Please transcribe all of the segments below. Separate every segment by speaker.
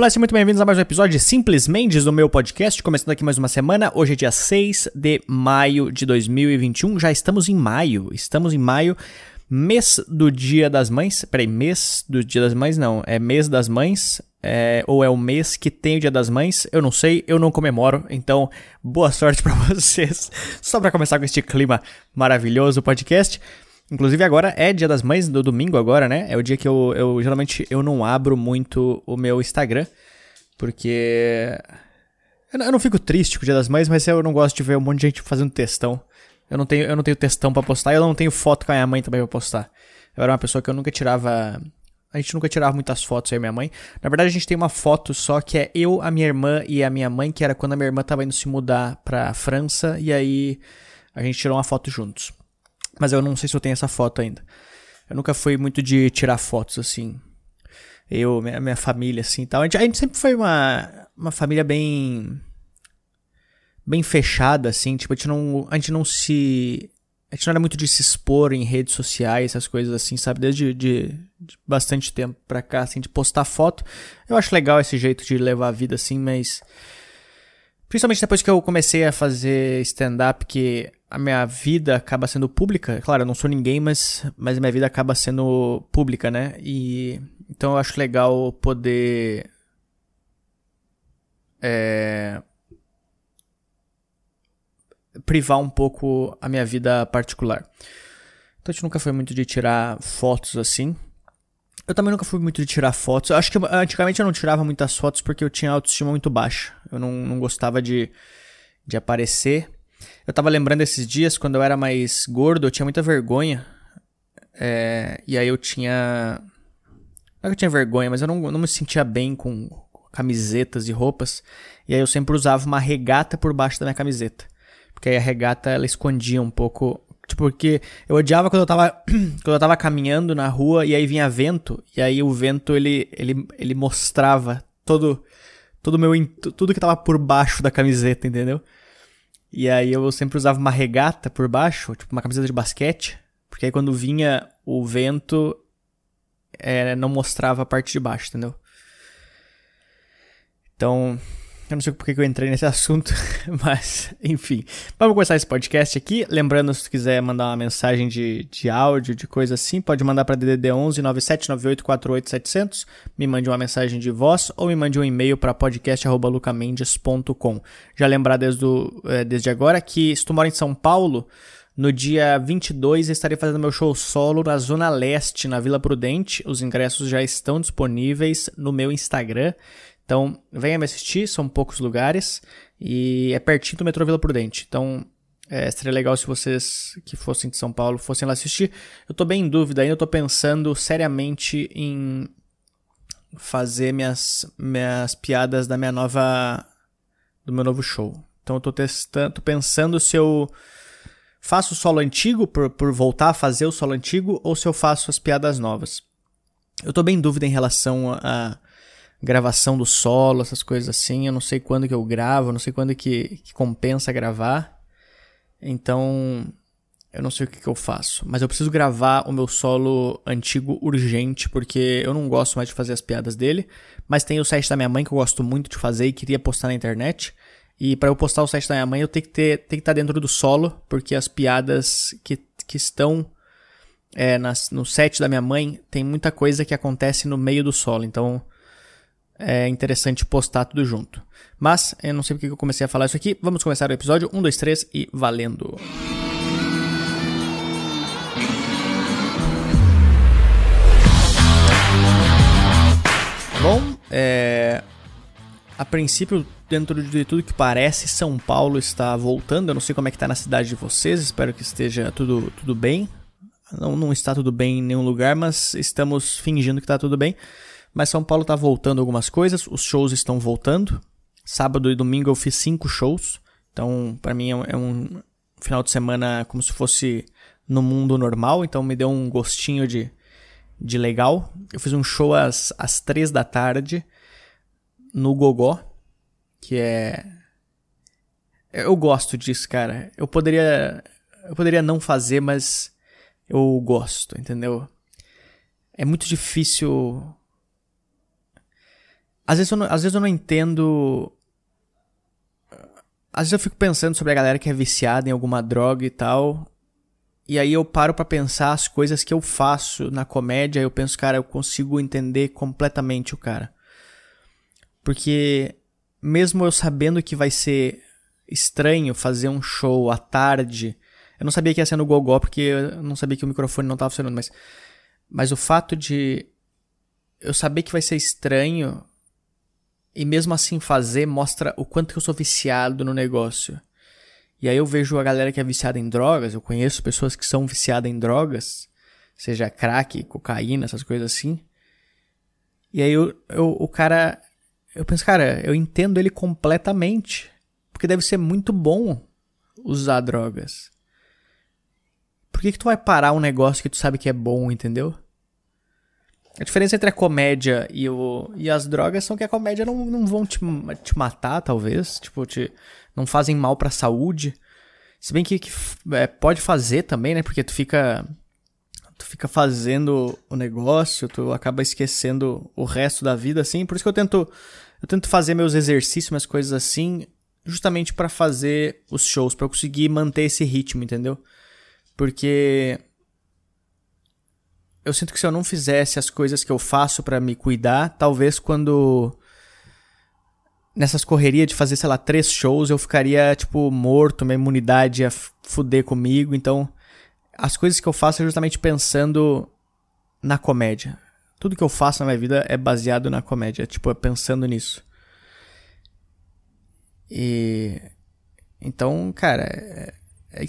Speaker 1: Olá, sejam muito bem-vindos a mais um episódio de Simples Mendes do meu podcast. Começando aqui mais uma semana. Hoje é dia 6 de maio de 2021. Já estamos em maio. Estamos em maio, mês do Dia das Mães. Peraí, mês do Dia das Mães? Não, é mês das mães. É, ou é o mês que tem o Dia das Mães? Eu não sei, eu não comemoro. Então, boa sorte para vocês. Só para começar com este clima maravilhoso podcast. Inclusive agora é dia das mães, do domingo agora, né? É o dia que eu, eu geralmente eu não abro muito o meu Instagram, porque eu não fico triste com o dia das mães, mas eu não gosto de ver um monte de gente fazendo textão. Eu não tenho, eu não tenho textão para postar, eu não tenho foto com a minha mãe também pra postar. Eu era uma pessoa que eu nunca tirava a gente nunca tirava muitas fotos, eu e minha mãe. Na verdade, a gente tem uma foto só que é eu, a minha irmã e a minha mãe, que era quando a minha irmã tava indo se mudar pra França, e aí a gente tirou uma foto juntos. Mas eu não sei se eu tenho essa foto ainda. Eu nunca fui muito de tirar fotos assim. Eu, minha, minha família, assim tal. A gente, a gente sempre foi uma, uma família bem. bem fechada, assim. Tipo, a gente não. A gente não se. A gente não era muito de se expor em redes sociais, essas coisas assim, sabe? Desde de, de bastante tempo pra cá, assim, de postar foto. Eu acho legal esse jeito de levar a vida assim, mas. Principalmente depois que eu comecei a fazer stand-up, que a minha vida acaba sendo pública. Claro, eu não sou ninguém, mas, mas a minha vida acaba sendo pública, né? E então eu acho legal poder é, privar um pouco a minha vida particular. Então a gente nunca foi muito de tirar fotos assim. Eu também nunca fui muito de tirar fotos. Eu acho que antigamente eu não tirava muitas fotos porque eu tinha autoestima muito baixa. Eu não, não gostava de, de aparecer. Eu tava lembrando esses dias, quando eu era mais gordo, eu tinha muita vergonha. É, e aí eu tinha. Não é que eu tinha vergonha, mas eu não, não me sentia bem com camisetas e roupas. E aí eu sempre usava uma regata por baixo da minha camiseta. Porque aí a regata ela escondia um pouco. Porque eu odiava quando eu tava, quando eu tava caminhando na rua e aí vinha vento. E aí o vento ele, ele, ele mostrava todo todo meu tudo que tava por baixo da camiseta, entendeu? E aí eu sempre usava uma regata por baixo, tipo uma camiseta de basquete, porque aí quando vinha o vento, é, não mostrava a parte de baixo, entendeu? Então, eu não sei por que eu entrei nesse assunto, mas enfim. Vamos começar esse podcast aqui. Lembrando, se tu quiser mandar uma mensagem de, de áudio, de coisa assim, pode mandar para DDD 11 9798 48700. Me mande uma mensagem de voz ou me mande um e-mail para podcast.lucamendes.com. Já lembrar desde, o, é, desde agora que se tu mora em São Paulo, no dia 22 estarei fazendo meu show solo na Zona Leste, na Vila Prudente. Os ingressos já estão disponíveis no meu Instagram. Então, venha me assistir, são poucos lugares e é pertinho do metrô Vila Prudente. Então, é, seria legal se vocês que fossem de São Paulo fossem lá assistir. Eu tô bem em dúvida ainda, eu tô pensando seriamente em fazer minhas, minhas piadas da minha nova. do meu novo show. Então eu tô testando, tô pensando se eu faço o solo antigo por, por voltar a fazer o solo antigo ou se eu faço as piadas novas. Eu tô bem em dúvida em relação a gravação do solo, essas coisas assim. Eu não sei quando que eu gravo, não sei quando que, que compensa gravar. Então, eu não sei o que, que eu faço. Mas eu preciso gravar o meu solo antigo urgente, porque eu não gosto mais de fazer as piadas dele. Mas tem o site da minha mãe que eu gosto muito de fazer e queria postar na internet. E para eu postar o site da minha mãe, eu tenho que ter, tem que estar tá dentro do solo, porque as piadas que, que estão é, nas, no set da minha mãe tem muita coisa que acontece no meio do solo. Então, é interessante postar tudo junto. Mas eu não sei porque eu comecei a falar isso aqui. Vamos começar o episódio 1, 2, 3 e valendo! Bom, é... a princípio, dentro de tudo que parece, São Paulo está voltando. Eu não sei como é que está na cidade de vocês, espero que esteja tudo, tudo bem. Não, não está tudo bem em nenhum lugar, mas estamos fingindo que está tudo bem. Mas São Paulo tá voltando algumas coisas, os shows estão voltando. Sábado e domingo eu fiz cinco shows. Então, para mim é um final de semana como se fosse no mundo normal. Então, me deu um gostinho de, de legal. Eu fiz um show às, às três da tarde no Gogó, que é. Eu gosto disso, cara. Eu poderia. Eu poderia não fazer, mas eu gosto, entendeu? É muito difícil Às vezes, eu não, às vezes eu não entendo. Às vezes eu fico pensando sobre a galera que é viciada em alguma droga e tal. E aí eu paro para pensar as coisas que eu faço na comédia. Eu penso, cara, eu consigo entender completamente o cara. Porque mesmo eu sabendo que vai ser estranho fazer um show à tarde. Eu não sabia que ia ser no Gogó, porque eu não sabia que o microfone não estava funcionando, mas. Mas o fato de eu saber que vai ser estranho e mesmo assim fazer mostra o quanto que eu sou viciado no negócio. E aí eu vejo a galera que é viciada em drogas, eu conheço pessoas que são viciadas em drogas, seja crack, cocaína, essas coisas assim. E aí eu, eu, o cara. Eu penso, cara, eu entendo ele completamente. Porque deve ser muito bom usar drogas. Por que, que tu vai parar um negócio que tu sabe que é bom, entendeu? A diferença entre a comédia e, o, e as drogas são que a comédia não, não vão te, te matar, talvez. Tipo, te, não fazem mal pra saúde. Se bem que, que é, pode fazer também, né? Porque tu fica. Tu fica fazendo o negócio, tu acaba esquecendo o resto da vida, assim. Por isso que eu tento. Eu tento fazer meus exercícios, minhas coisas assim, justamente para fazer os shows, para conseguir manter esse ritmo, entendeu? Porque eu sinto que se eu não fizesse as coisas que eu faço para me cuidar, talvez quando nessas correrias de fazer, sei lá, três shows, eu ficaria tipo morto, minha imunidade ia fuder comigo, então as coisas que eu faço é justamente pensando na comédia. Tudo que eu faço na minha vida é baseado na comédia, tipo, é pensando nisso. E. Então, cara, é, é,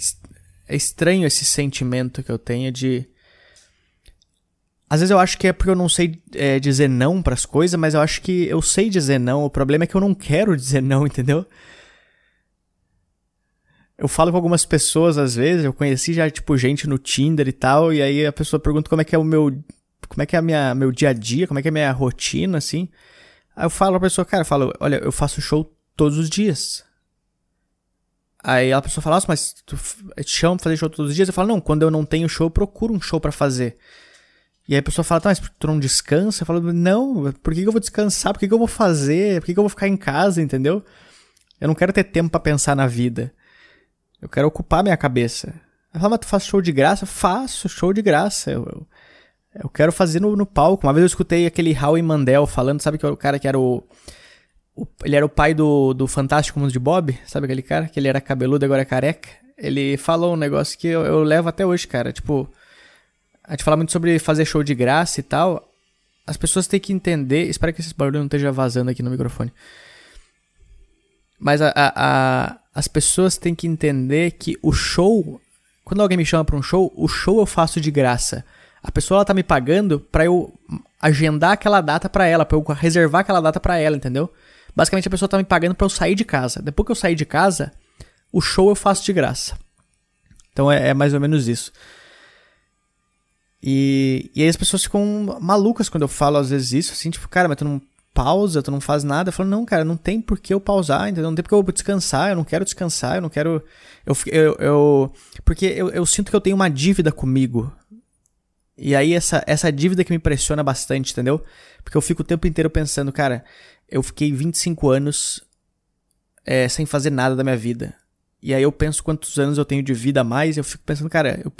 Speaker 1: é estranho esse sentimento que eu tenho de. Às vezes eu acho que é porque eu não sei é, dizer não para as coisas, mas eu acho que eu sei dizer não. O problema é que eu não quero dizer não, entendeu? Eu falo com algumas pessoas às vezes, eu conheci já tipo gente no Tinder e tal, e aí a pessoa pergunta como é que é o meu como é que é a minha meu dia a dia, como é que é a minha rotina assim. Aí eu falo pra pessoa, cara, eu falo, olha, eu faço show todos os dias. Aí a pessoa fala, mas tu te chama pra fazer show todos os dias? Eu falo, não, quando eu não tenho show, eu procuro um show para fazer. E aí a pessoa fala, tá, mas tu não descansa? Eu falo, não, por que, que eu vou descansar? Por que, que eu vou fazer? Por que, que eu vou ficar em casa, entendeu? Eu não quero ter tempo para pensar na vida. Eu quero ocupar minha cabeça. Ela fala, mas tu faz show de graça? Faço show de graça. Eu, eu, eu quero fazer no, no palco. Uma vez eu escutei aquele Howie Mandel falando, sabe que é o cara que era o o, ele era o pai do, do Fantástico Mundo de Bob, sabe aquele cara? Que ele era cabeludo agora é careca. Ele falou um negócio que eu, eu levo até hoje, cara. Tipo, a gente fala muito sobre fazer show de graça e tal. As pessoas têm que entender. Espero que esse barulho não esteja vazando aqui no microfone. Mas a, a, a, as pessoas têm que entender que o show. Quando alguém me chama pra um show, o show eu faço de graça. A pessoa ela tá me pagando pra eu agendar aquela data pra ela, pra eu reservar aquela data pra ela, entendeu? Basicamente a pessoa tá me pagando para eu sair de casa. Depois que eu sair de casa, o show eu faço de graça. Então é, é mais ou menos isso. E, e aí as pessoas ficam malucas quando eu falo às vezes isso, assim, tipo, cara, mas tu não pausa, tu não faz nada. Eu falo, não, cara, não tem por que eu pausar, entendeu? Não tem por que eu descansar, eu não quero descansar, eu não quero. Eu, eu, eu porque eu, eu sinto que eu tenho uma dívida comigo. E aí essa, essa dívida que me impressiona bastante, entendeu? Porque eu fico o tempo inteiro pensando, cara, eu fiquei 25 anos é, sem fazer nada da minha vida. E aí eu penso quantos anos eu tenho de vida a mais, eu fico pensando, cara, eu,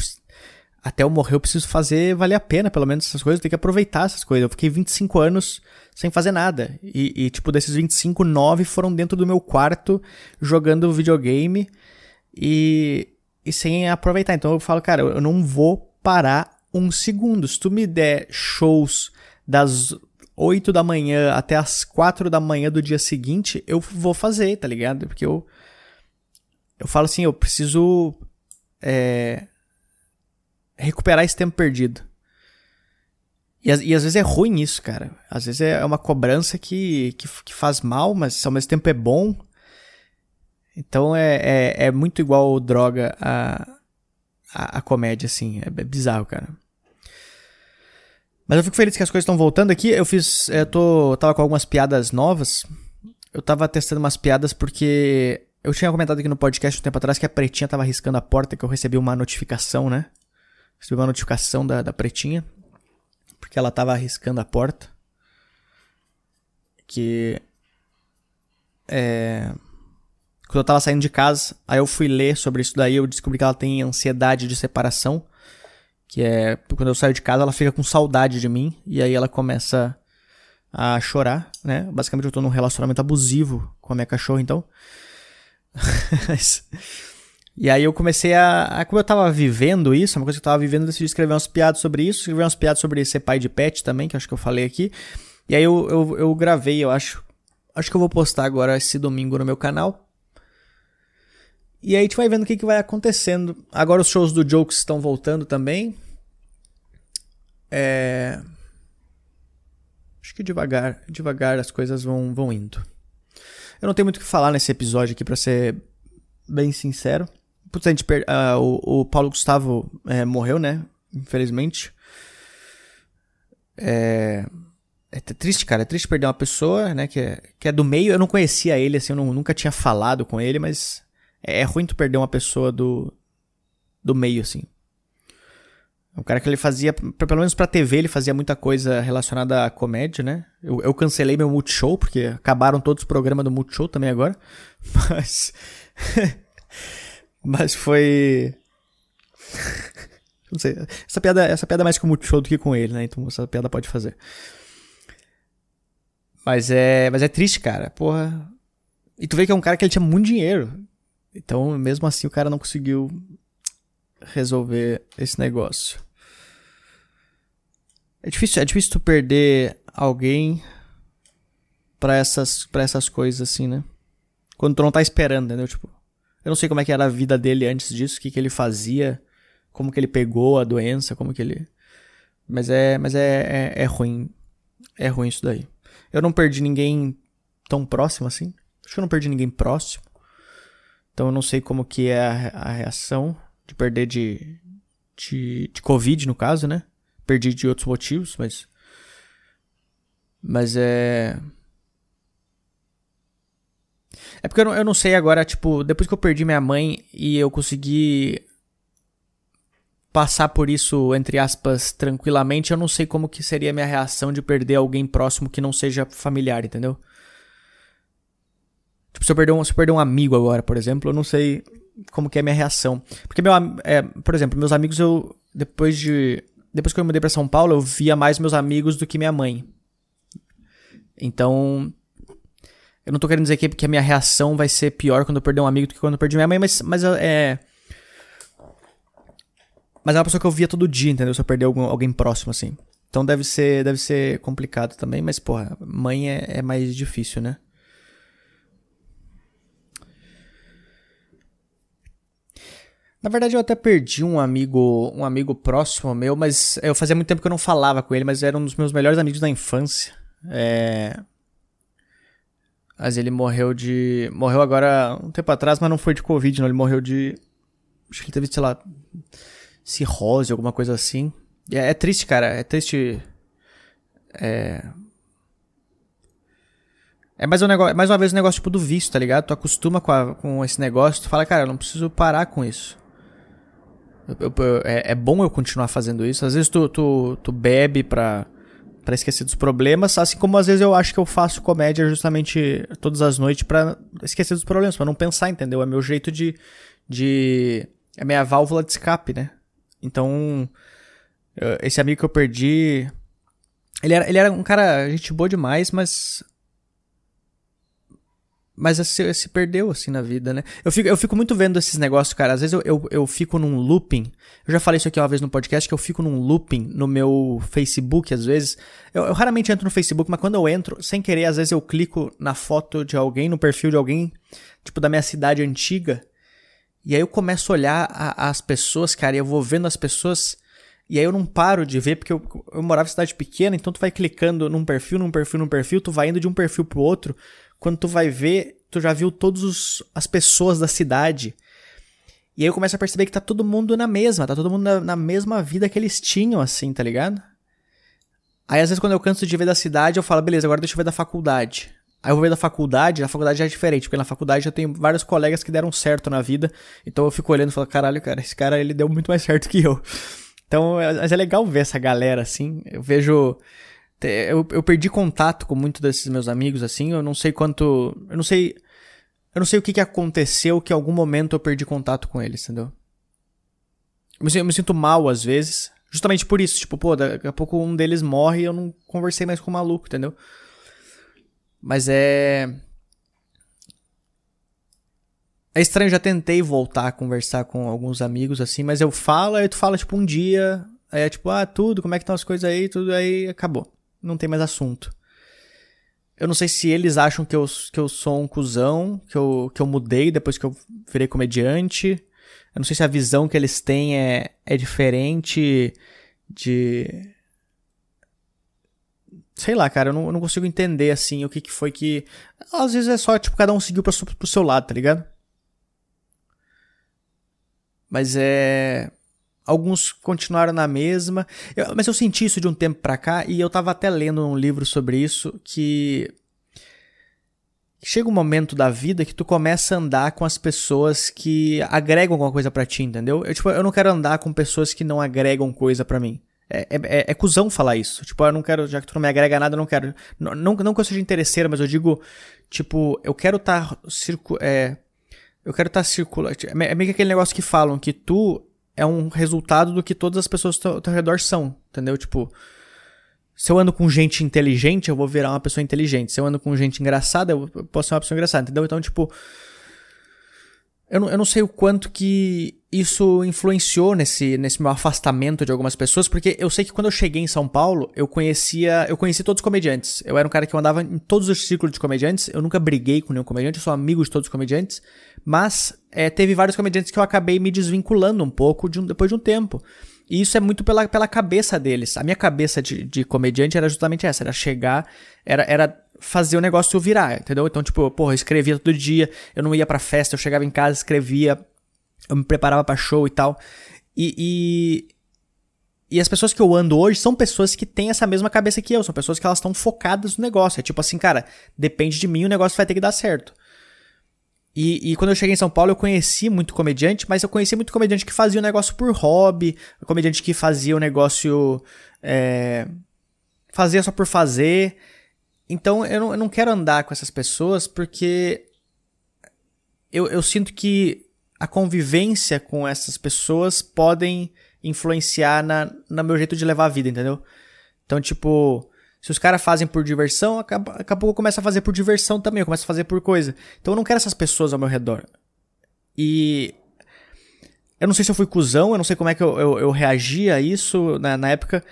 Speaker 1: até eu morrer eu preciso fazer valer a pena, pelo menos essas coisas, eu tenho que aproveitar essas coisas. Eu fiquei 25 anos sem fazer nada. E, e tipo, desses 25, 9 foram dentro do meu quarto jogando videogame e, e sem aproveitar. Então eu falo, cara, eu não vou parar um segundo. Se tu me der shows das 8 da manhã até as 4 da manhã do dia seguinte, eu vou fazer, tá ligado? Porque eu. Eu falo assim, eu preciso. É, recuperar esse tempo perdido. E, e, às vezes é ruim isso, cara. Às vezes é uma cobrança que, que, que faz mal, mas ao mesmo tempo é bom. Então é, é, é muito igual droga a, a, a comédia, assim. É, é bizarro, cara. Mas eu fico feliz que as coisas estão voltando aqui. Eu fiz. Eu tô, tava com algumas piadas novas. Eu tava testando umas piadas porque. Eu tinha comentado aqui no podcast um tempo atrás que a pretinha tava riscando a porta, que eu recebi uma notificação, né? Recebi uma notificação da, da pretinha. Porque ela tava arriscando a porta. que. É. Quando eu tava saindo de casa, aí eu fui ler sobre isso daí, eu descobri que ela tem ansiedade de separação. Que é. Quando eu saio de casa, ela fica com saudade de mim. E aí ela começa a chorar, né? Basicamente eu tô num relacionamento abusivo com a minha cachorra, então. e aí eu comecei a, a, Como eu tava vivendo isso, uma coisa que eu tava vivendo, eu decidi escrever umas piadas sobre isso, escrever umas piadas sobre ser pai de pet também, que acho que eu falei aqui. E aí eu, eu, eu gravei, eu acho. Acho que eu vou postar agora esse domingo no meu canal. E aí a gente vai vendo o que, que vai acontecendo. Agora os shows do Jokes estão voltando também. É. Acho que devagar, devagar as coisas vão, vão indo. Eu não tenho muito o que falar nesse episódio aqui, para ser bem sincero. Putz, a gente per... Uh, o, o, Paulo Gustavo é, morreu, né? Infelizmente. É... é triste, cara. É triste perder uma pessoa, né? Que é, que é do meio. Eu não conhecia ele, assim, eu não, nunca tinha falado com ele, mas é, é ruim tu perder uma pessoa do, do meio, assim. Um cara que ele fazia, pelo menos pra TV, ele fazia muita coisa relacionada à comédia, né? Eu, eu cancelei meu Multishow, porque acabaram todos os programas do Multishow também agora. Mas. mas foi. Não sei. Essa piada, essa piada é mais com o Multishow do que com ele, né? Então essa piada pode fazer. Mas é, mas é triste, cara. Porra. E tu vê que é um cara que ele tinha muito dinheiro. Então, mesmo assim, o cara não conseguiu resolver esse negócio. É difícil, é difícil tu perder alguém para essas, pra essas coisas assim, né? Quando tu não tá esperando, entendeu? Tipo, eu não sei como é que era a vida dele antes disso, o que, que ele fazia, como que ele pegou a doença, como que ele. Mas é, mas é, é, é ruim. É ruim isso daí. Eu não perdi ninguém tão próximo assim. Acho que eu não perdi ninguém próximo. Então eu não sei como que é a, a reação de perder de, de, de Covid, no caso, né? Perdi de outros motivos, mas. Mas é. É porque eu não, eu não sei agora, tipo, depois que eu perdi minha mãe e eu consegui passar por isso, entre aspas, tranquilamente, eu não sei como que seria a minha reação de perder alguém próximo que não seja familiar, entendeu? Tipo, se eu perder um, se eu perder um amigo agora, por exemplo, eu não sei como que é a minha reação. Porque, meu, é, por exemplo, meus amigos, eu. Depois de. Depois que eu mudei para São Paulo, eu via mais meus amigos do que minha mãe. Então. Eu não tô querendo dizer que, que a minha reação vai ser pior quando eu perder um amigo do que quando eu perdi minha mãe, mas, mas é. Mas é uma pessoa que eu via todo dia, entendeu? Se eu perder algum, alguém próximo, assim. Então deve ser, deve ser complicado também, mas, porra, mãe é, é mais difícil, né? Na verdade, eu até perdi um amigo, um amigo próximo meu, mas eu fazia muito tempo que eu não falava com ele, mas era um dos meus melhores amigos da infância. É... Mas ele morreu de. Morreu agora um tempo atrás, mas não foi de Covid, não. Ele morreu de. Acho que ele teve, sei lá. Cirrose, alguma coisa assim. É, é triste, cara. É triste. É. É mais, um negócio, mais uma vez um negócio tipo do vício, tá ligado? Tu acostuma com, a, com esse negócio, tu fala, cara, eu não preciso parar com isso. Eu, eu, é, é, bom eu continuar fazendo isso. Às vezes tu, tu, tu bebe pra, pra esquecer dos problemas, assim como às vezes eu acho que eu faço comédia justamente todas as noites pra esquecer dos problemas, pra não pensar, entendeu? É meu jeito de. de é minha válvula de escape, né? Então, esse amigo que eu perdi. Ele era, ele era um cara, gente boa demais, mas mas se, se, perdeu, assim, na vida, né? Eu fico, eu fico muito vendo esses negócios, cara. Às vezes eu, eu, eu, fico num looping. Eu já falei isso aqui uma vez no podcast, que eu fico num looping no meu Facebook, às vezes. Eu, eu raramente entro no Facebook, mas quando eu entro, sem querer, às vezes eu clico na foto de alguém, no perfil de alguém, tipo, da minha cidade antiga. E aí eu começo a olhar a, as pessoas, cara, e eu vou vendo as pessoas. E aí eu não paro de ver, porque eu, eu morava em cidade pequena, então tu vai clicando num perfil, num perfil, num perfil, tu vai indo de um perfil pro outro quando tu vai ver, tu já viu todas as pessoas da cidade. E aí eu começo a perceber que tá todo mundo na mesma, tá todo mundo na, na, mesma vida que eles tinham, assim, tá ligado? Aí às vezes quando eu canso de ver da cidade, eu falo, beleza, agora deixa eu ver da faculdade. Aí eu vou ver da faculdade, a faculdade já é diferente, porque na faculdade já tenho vários colegas que deram certo na vida. Então eu fico olhando e falo, caralho, cara, esse cara ele deu muito mais certo que eu. Então, é, mas é legal ver essa galera assim. Eu vejo Eu, eu perdi contato com muitos desses meus amigos, assim. Eu não sei quanto. Eu não sei. Eu não sei o que, que aconteceu que em algum momento eu perdi contato com eles, entendeu? Eu me, eu me sinto mal às vezes. Justamente por isso. Tipo, pô, daqui a pouco um deles morre e eu não conversei mais com o maluco, entendeu? Mas é. É estranho, já tentei voltar a conversar com alguns amigos assim, mas eu falo, aí tu fala tipo um dia, aí é tipo, ah, tudo, como é que estão as coisas aí, tudo aí, acabou. Não tem mais assunto. Eu não sei se eles acham que eu, que eu sou um cuzão, que eu, que eu mudei depois que eu virei comediante. Eu não sei se a visão que eles têm é, é diferente de. Sei lá, cara, eu não, eu não consigo entender assim o que, que foi que. Às vezes é só, tipo, cada um seguiu pro, pro seu lado, tá ligado? Mas é. Alguns continuaram na mesma. Eu, mas eu senti isso de um tempo pra cá e eu tava até lendo um livro sobre isso que. Chega um momento da vida que tu começa a andar com as pessoas que agregam alguma coisa para ti, entendeu? Eu, tipo, eu não quero andar com pessoas que não agregam coisa para mim. É, é, é, é cuzão falar isso. Tipo, eu não quero, já que tu não me agrega nada, eu não quero. Não, não, não que eu seja interesseiro, mas eu digo, tipo, eu quero estar tá circu é, eu quero estar tá circulando. É meio que aquele negócio que falam que tu é um resultado do que todas as pessoas ao teu redor são, entendeu? Tipo, se eu ando com gente inteligente, eu vou virar uma pessoa inteligente. Se eu ando com gente engraçada, eu posso ser uma pessoa engraçada, entendeu? Então, tipo, eu não, eu não sei o quanto que isso influenciou nesse, nesse meu afastamento de algumas pessoas, porque eu sei que quando eu cheguei em São Paulo, eu conhecia, eu conheci todos os comediantes. Eu era um cara que eu andava em todos os círculos de comediantes, eu nunca briguei com nenhum comediante, eu sou amigo de todos os comediantes, mas é, teve vários comediantes que eu acabei me desvinculando um pouco de um, depois de um tempo. E isso é muito pela, pela cabeça deles. A minha cabeça de, de comediante era justamente essa, era chegar, era, era fazer o negócio virar, entendeu? Então, tipo, porra, eu escrevia todo dia, eu não ia pra festa, eu chegava em casa, escrevia, eu me preparava para show e tal. E, e, e, as pessoas que eu ando hoje são pessoas que têm essa mesma cabeça que eu, são pessoas que elas estão focadas no negócio. É tipo assim, cara, depende de mim, o negócio vai ter que dar certo. E, e, quando eu cheguei em São Paulo, eu conheci muito comediante, mas eu conheci muito comediante que fazia o negócio por hobby, comediante que fazia o negócio. É, fazia só por fazer. Então eu não, eu não quero andar com essas pessoas porque eu, eu sinto que a convivência com essas pessoas podem influenciar na, no meu jeito de levar a vida, entendeu? Então, tipo, se os caras fazem por diversão, acaba, daqui a pouco eu começo a fazer por diversão também, eu começo a fazer por coisa. Então eu não quero essas pessoas ao meu redor. E. Eu não sei se eu fui cuzão, eu não sei como é que eu, eu, eu reagi a isso na, na época.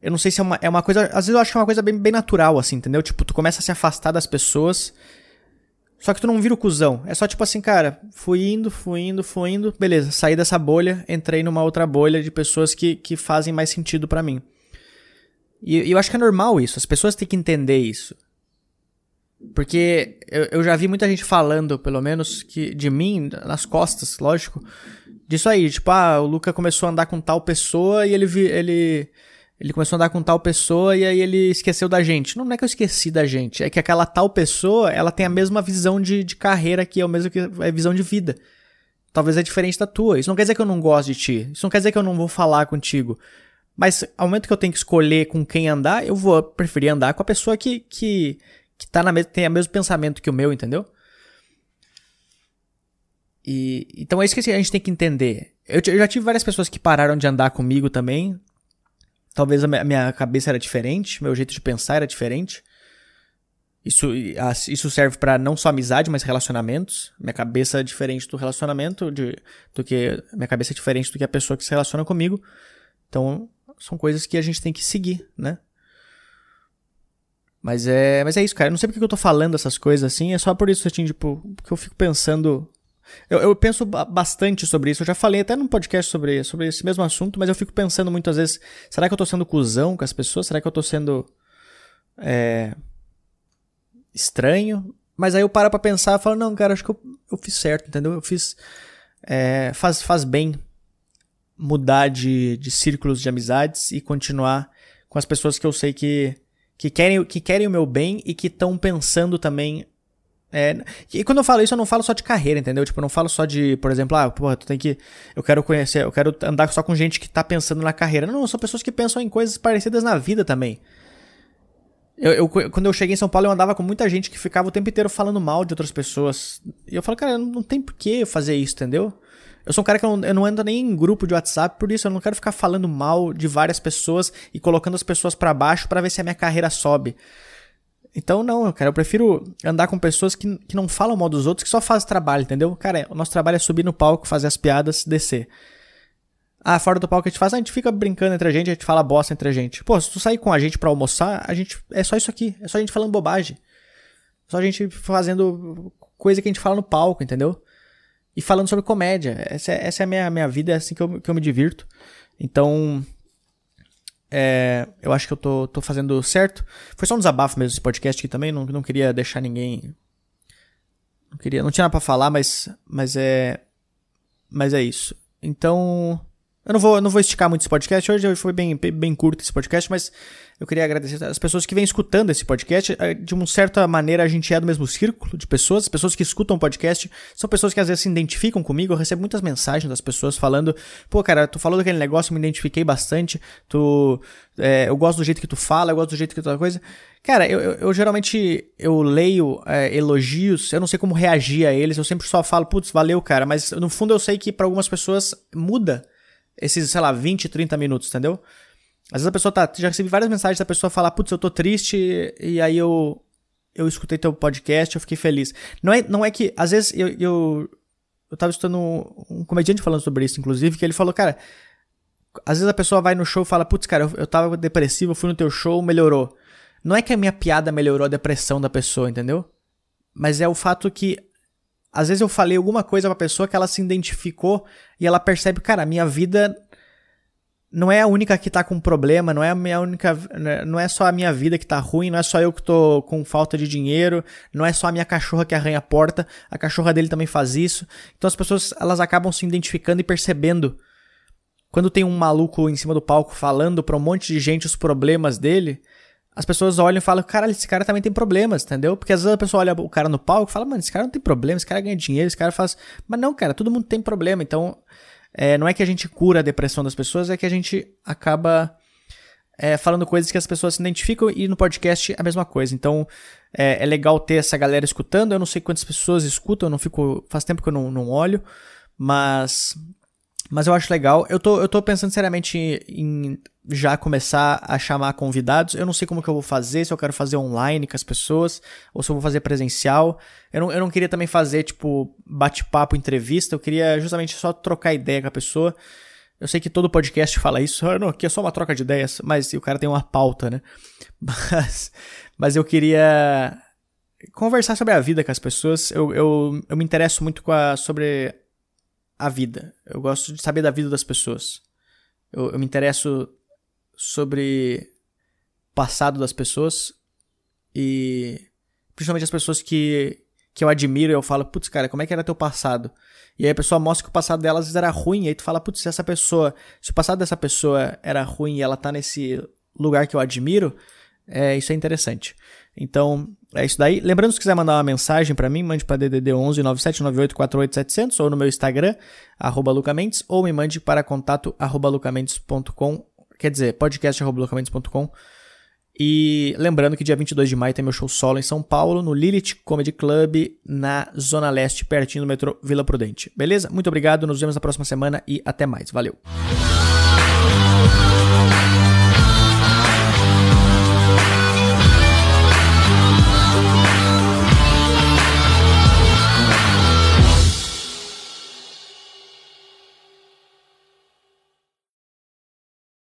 Speaker 1: Eu não sei se é uma, é uma coisa. Às vezes eu acho que é uma coisa bem, bem natural, assim, entendeu? Tipo, tu começa a se afastar das pessoas. Só que tu não vira o cuzão. É só tipo assim, cara, fui indo, fui indo, fui indo. Beleza, saí dessa bolha, entrei numa outra bolha de pessoas que, que fazem mais sentido para mim. E, eu acho que é normal isso. As pessoas têm que entender isso. Porque eu, eu já vi muita gente falando, pelo menos, que de mim, nas costas, lógico. Disso aí, tipo, ah, o Luca começou a andar com tal pessoa e ele, ele ele começou a andar com tal pessoa e aí ele esqueceu da gente. Não é que eu esqueci da gente, é que aquela tal pessoa, ela tem a mesma visão de, de carreira que eu, mesmo que é visão de vida. Talvez é diferente da tua. Isso não quer dizer que eu não gosto de ti. Isso não quer dizer que eu não vou falar contigo. Mas ao momento que eu tenho que escolher com quem andar, eu vou preferir andar com a pessoa que, que, que tá na tem o mesmo pensamento que o meu, entendeu? E, então é isso que a gente tem que entender. Eu, eu já tive várias pessoas que pararam de andar comigo também, Talvez a minha cabeça era diferente, meu jeito de pensar era diferente. Isso, isso serve para não só amizade, mas relacionamentos. Minha cabeça é diferente do relacionamento, de, do que. Minha cabeça é diferente do que a pessoa que se relaciona comigo. Então, são coisas que a gente tem que seguir, né? Mas é, mas é isso, cara. Eu não sei porque eu tô falando essas coisas assim, é só por isso, assim, tipo, porque eu fico pensando eu, eu, penso bastante sobre isso. Eu já falei até num podcast sobre, sobre esse mesmo assunto, mas eu fico pensando muitas vezes: será que eu tô sendo cuzão com as pessoas? Será que eu tô sendo. É, estranho? Mas aí eu paro pra pensar e falo: não, cara, acho que eu, eu fiz certo, entendeu? Eu fiz. É, faz, faz bem mudar de, de círculos de amizades e continuar com as pessoas que eu sei que, que, querem, que querem o meu bem e que estão pensando também é, e quando eu falo isso, eu não falo só de carreira, entendeu? Tipo, eu não falo só de, por exemplo, ah, porra, tu tem que. Eu quero conhecer, eu quero andar só com gente que tá pensando na carreira. Não, são pessoas que pensam em coisas parecidas na vida também. Eu, eu, quando eu cheguei em São Paulo, eu andava com muita gente que ficava o tempo inteiro falando mal de outras pessoas. E eu falo, cara, não tem por que fazer isso, entendeu? Eu sou um cara que eu não, eu não ando nem em grupo de WhatsApp, por isso eu não quero ficar falando mal de várias pessoas e colocando as pessoas para baixo para ver se a minha carreira sobe. Então, não, cara, eu prefiro andar com pessoas que, que não falam mal dos outros, que só fazem trabalho, entendeu? Cara, o nosso trabalho é subir no palco, fazer as piadas, descer. Ah, fora do palco a gente faz, a gente fica brincando entre a gente, a gente fala bosta entre a gente. Pô, se tu sair com a gente para almoçar, a gente é só isso aqui, é só a gente falando bobagem. Só a gente fazendo coisa que a gente fala no palco, entendeu? E falando sobre comédia. Essa é, essa é a minha, minha vida, é assim que eu, que eu me divirto. Então, é, eu acho que eu tô, tô fazendo certo. Foi só um desabafo mesmo esse podcast aqui também, não, não queria deixar ninguém. Não queria, não tinha nada pra falar, mas, mas é. Mas é isso. Então. Eu não vou, não vou esticar muito esse podcast. Hoje foi bem, bem curto esse podcast, mas eu queria agradecer as pessoas que vêm escutando esse podcast. Eh, de uma certa maneira, a gente é do mesmo círculo de pessoas. As pessoas que escutam o podcast são pessoas que às vezes se identificam comigo. Eu recebo muitas mensagens das pessoas falando: pô, cara, tu falou daquele negócio, eu me identifiquei bastante. Tu, é, eu gosto do jeito que tu fala, eu gosto do jeito que tu coisa. Cara, eu, eu, eu geralmente eu leio é, elogios, eu não sei como reagir a eles. Eu sempre só falo, putz, valeu, cara. Mas no fundo eu sei que para algumas pessoas muda esses, sei lá, 20, 30 minutos, entendeu? Às vezes a pessoa tá. Já recebi várias mensagens da pessoa falar, putz, eu tô triste, e aí eu. Eu escutei teu podcast, eu fiquei feliz. Não é, não é que. Às vezes eu. Eu, eu tava escutando um, um comediante falando sobre isso, inclusive, que ele falou, cara. Às vezes a pessoa vai no show e fala, putz, cara, eu, eu tava depressivo, eu fui no teu show, melhorou. Não é que a minha piada melhorou a depressão da pessoa, entendeu? Mas é o fato que às vezes eu falei alguma coisa pra pessoa que ela se identificou e ela percebe, cara, a minha vida não é a única que tá com problema, não é a minha única, né, não é só a minha vida que tá ruim, não é só eu que tô com falta de dinheiro, não é só a minha cachorra que arranha a porta, a cachorra dele também faz isso. Então as pessoas, elas acabam se identificando e percebendo. Quando tem um maluco em cima do palco falando pra um monte de gente os problemas dele, as pessoas olham e falam, cara, esse cara também tem problemas, entendeu? Porque às vezes a pessoa olha o cara no palco e fala, mano, esse cara não tem problema, esse cara ganha dinheiro, esse cara faz. Mas não, cara, todo mundo tem problema. Então, é, não é que a gente cura a depressão das pessoas, é que a gente acaba é, falando coisas que as pessoas se identificam e no podcast a mesma coisa. Então é, é, legal ter essa galera escutando. Eu não sei quantas pessoas escutam, eu não fico. Faz tempo que eu não, não olho, mas. Mas eu acho legal. Eu tô, eu tô pensando seriamente em já começar a chamar convidados. Eu não sei como que eu vou fazer, se eu quero fazer online com as pessoas, ou se eu vou fazer presencial. Eu não, eu não queria também fazer, tipo, bate-papo, entrevista. Eu queria justamente só trocar ideia com a pessoa. Eu sei que todo podcast fala isso, ah, não, aqui é só uma troca de ideias, mas o cara tem uma pauta, né? Mas, mas eu queria conversar sobre a vida com as pessoas. Eu, eu, eu me interesso muito com a, sobre a vida. Eu gosto de saber da vida das pessoas. Eu, eu me interesso sobre o passado das pessoas e principalmente as pessoas que, que eu admiro, eu falo, putz, cara, como é que era teu passado? E aí a pessoa mostra que o passado delas era ruim, e aí tu fala, putz, se essa pessoa, se o passado dessa pessoa era ruim e ela tá nesse lugar que eu admiro, é, isso é interessante. Então, é isso daí. Lembrando, se quiser mandar uma mensagem para mim, mande para DDD 11 979848700 ou no meu Instagram, arroba lucamentes, ou me mande para contato arroba lucamentes.com Quer dizer, podcast.blocamentos.com. E lembrando que dia 22 de maio tem meu show solo em São Paulo, no Lilith Comedy Club, na Zona Leste, pertinho do metrô Vila Prudente. Beleza? Muito obrigado, nos vemos na próxima semana e até mais. Valeu!